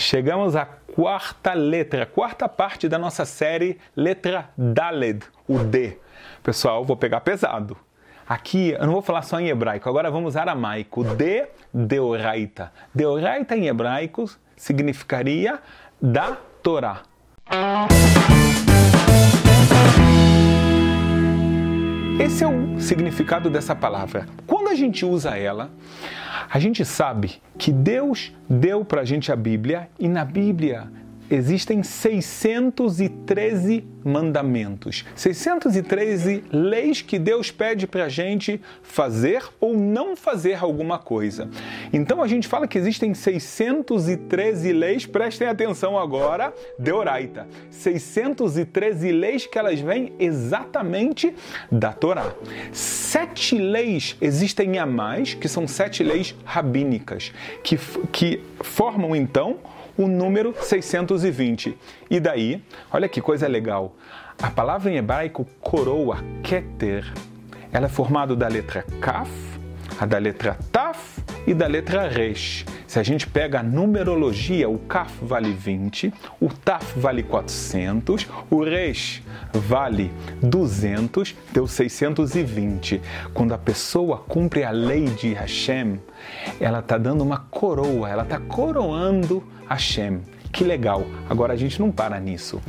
Chegamos à quarta letra, quarta parte da nossa série, letra Daled, o D. Pessoal, vou pegar pesado. Aqui eu não vou falar só em hebraico, agora vamos aramaico. De deoraita. Deoraita em hebraico significaria da Torá. Esse é o significado dessa palavra. Quando a gente usa ela, a gente sabe que Deus deu para a gente a Bíblia e na Bíblia existem 613 mandamentos, 613 leis que Deus pede para a gente fazer ou não fazer alguma coisa. Então a gente fala que existem 613 leis, prestem atenção agora, Deoraita, 613 leis que elas vêm exatamente da Torá. Sete leis existem a mais, que são sete leis rabínicas, que, que formam então o número 620. E daí, olha que coisa legal. A palavra em hebraico coroa, keter, ela é formada da letra kaf, a da letra taf e da letra resh. Se a gente pega a numerologia, o kaf vale 20, o taf vale 400, o resh vale 200, deu 620. Quando a pessoa cumpre a lei de Hashem, ela está dando uma coroa, ela está coroando Hashem. Que legal! Agora a gente não para nisso.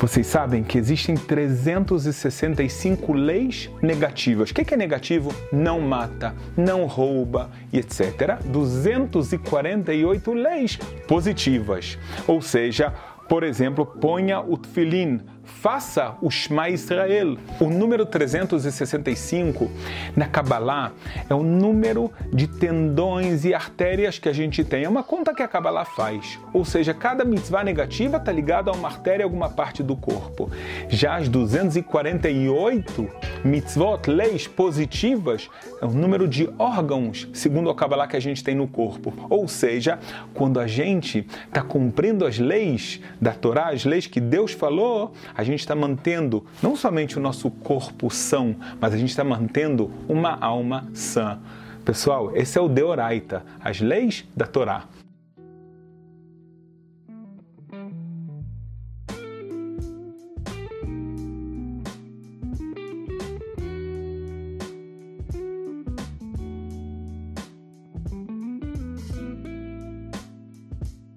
Vocês sabem que existem 365 leis negativas. O que é negativo? Não mata, não rouba e etc. 248 leis positivas. Ou seja, por exemplo, ponha o tefilim, faça o Shema Israel. O número 365 na Kabbalah é o número de tendões e artérias que a gente tem. É uma conta que a Kabbalah faz. Ou seja, cada mitzvah negativa está ligada a uma artéria, alguma parte do corpo. Já as 248 mitzvot, leis positivas, é o número de órgãos, segundo a Kabbalah, que a gente tem no corpo. Ou seja, quando a gente está cumprindo as leis da Torá, as leis que Deus falou, a gente está mantendo não somente o nosso corpo são, mas a gente está mantendo uma alma sã. Pessoal, esse é o Deoraita, as leis da Torá.